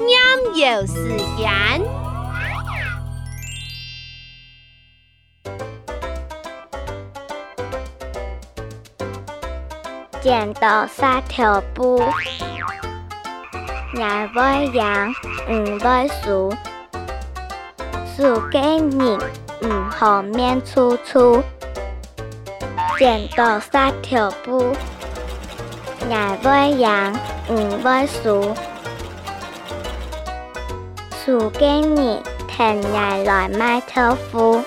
就是盐。剪刀三条布，伢会养，唔会输，输给人唔好面粗粗。剪刀三条布，伢会养，唔会输，输给人，听伢来买豆腐。